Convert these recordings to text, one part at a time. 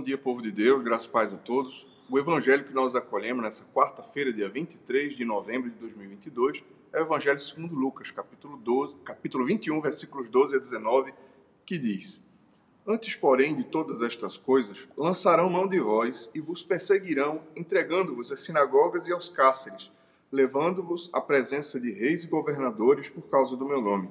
Bom dia, povo de Deus, graças e paz a todos. O evangelho que nós acolhemos nessa quarta-feira, dia 23 de novembro de 2022, é o evangelho segundo Lucas, capítulo 12, capítulo 21, versículos 12 a 19, que diz: Antes, porém, de todas estas coisas, lançarão mão de vós e vos perseguirão, entregando-vos às sinagogas e aos cárceres, levando-vos à presença de reis e governadores por causa do meu nome.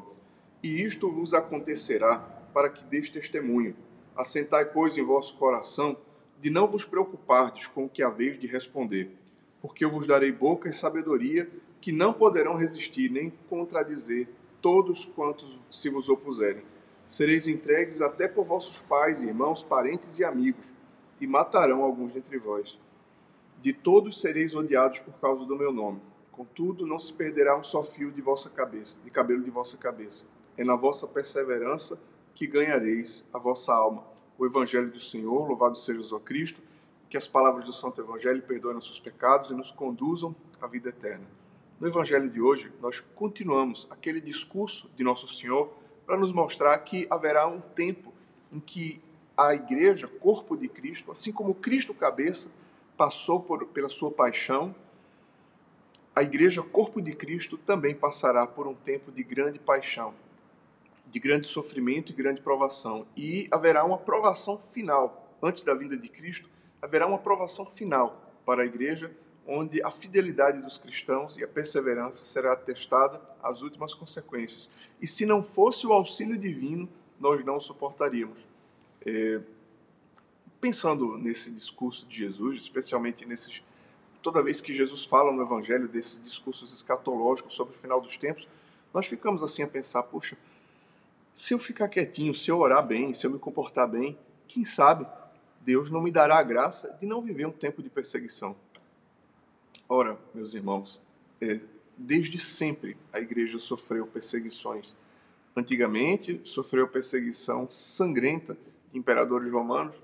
E isto vos acontecerá para que deis testemunho Assentai, pois, em vosso coração de não vos preocupardes com o que haveis de responder, porque eu vos darei boca e sabedoria que não poderão resistir nem contradizer todos quantos se vos opuserem. Sereis entregues até por vossos pais, irmãos, parentes e amigos, e matarão alguns dentre vós. De todos sereis odiados por causa do meu nome. Contudo, não se perderá um só fio de vossa cabeça, de cabelo de vossa cabeça. É na vossa perseverança que ganhareis a vossa alma. O Evangelho do Senhor, louvado seja o Cristo, que as palavras do Santo Evangelho perdoem nossos pecados e nos conduzam à vida eterna. No Evangelho de hoje, nós continuamos aquele discurso de Nosso Senhor para nos mostrar que haverá um tempo em que a igreja, corpo de Cristo, assim como Cristo cabeça, passou por, pela sua paixão, a igreja, corpo de Cristo, também passará por um tempo de grande paixão, de grande sofrimento e grande provação. E haverá uma provação final, antes da vinda de Cristo, haverá uma provação final para a igreja, onde a fidelidade dos cristãos e a perseverança será atestada às últimas consequências. E se não fosse o auxílio divino, nós não suportaríamos. É, pensando nesse discurso de Jesus, especialmente nesses toda vez que Jesus fala no Evangelho desses discursos escatológicos sobre o final dos tempos, nós ficamos assim a pensar, puxa, se eu ficar quietinho, se eu orar bem, se eu me comportar bem, quem sabe Deus não me dará a graça de não viver um tempo de perseguição. Ora, meus irmãos, é, desde sempre a igreja sofreu perseguições. Antigamente sofreu perseguição sangrenta de imperadores romanos.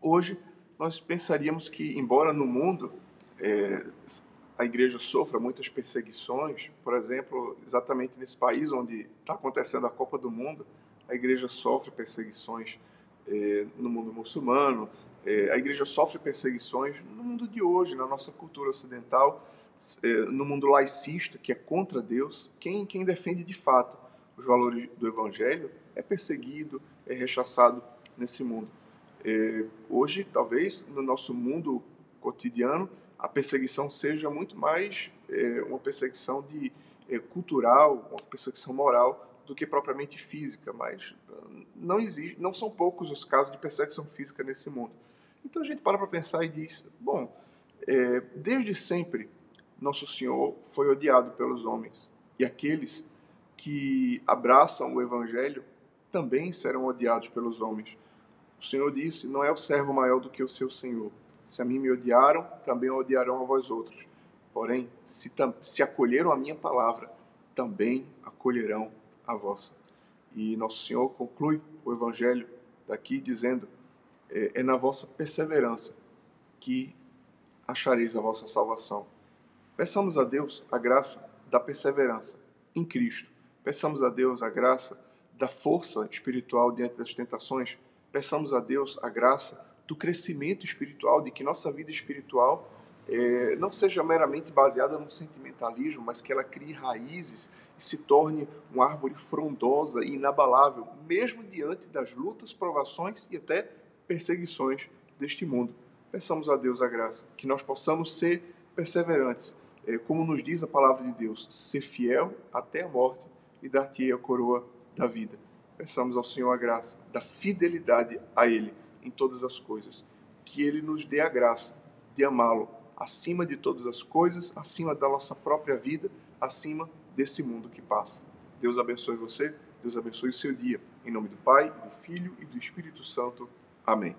Hoje nós pensaríamos que, embora no mundo é, a igreja sofra muitas perseguições, por exemplo, exatamente nesse país onde está acontecendo a Copa do Mundo, a igreja sofre perseguições eh, no mundo muçulmano, eh, a igreja sofre perseguições no mundo de hoje, na nossa cultura ocidental, eh, no mundo laicista, que é contra Deus. Quem, quem defende de fato os valores do Evangelho é perseguido, é rechaçado nesse mundo. hoje, talvez, no nosso mundo cotidiano, a perseguição seja muito mais é, uma perseguição de é, cultural, uma perseguição moral do que propriamente física, mas ah, não existe, não são poucos os casos de perseguição física nesse mundo. Então a gente para para pensar e diz, bom, é, desde sempre nosso Senhor foi odiado pelos homens e aqueles que abraçam o Evangelho também serão odiados pelos homens. O Senhor disse: não é o servo maior do que o seu Senhor. Se a mim me odiaram, também odiarão a vós outros. Porém, se, se acolheram a minha palavra, também acolherão a vossa. E Nosso Senhor conclui o Evangelho daqui dizendo: é, é na vossa perseverança que achareis a vossa salvação. Peçamos a Deus a graça da perseverança em Cristo. Peçamos a Deus a graça da força espiritual diante das tentações. Peçamos a Deus a graça do crescimento espiritual, de que nossa vida espiritual é, não seja meramente baseada no sentimentalismo, mas que ela crie raízes e se torne uma árvore frondosa e inabalável, mesmo diante das lutas, provações e até perseguições deste mundo. Peçamos a Deus a graça, que nós possamos ser perseverantes, é, como nos diz a palavra de Deus, ser fiel até a morte e dar-te a coroa da vida. Peçamos ao Senhor a graça da fidelidade a Ele em todas as coisas. Que Ele nos dê a graça de amá-lo acima de todas as coisas, acima da nossa própria vida, acima desse mundo que passa. Deus abençoe você, Deus abençoe o seu dia. Em nome do Pai, do Filho e do Espírito Santo. Amém.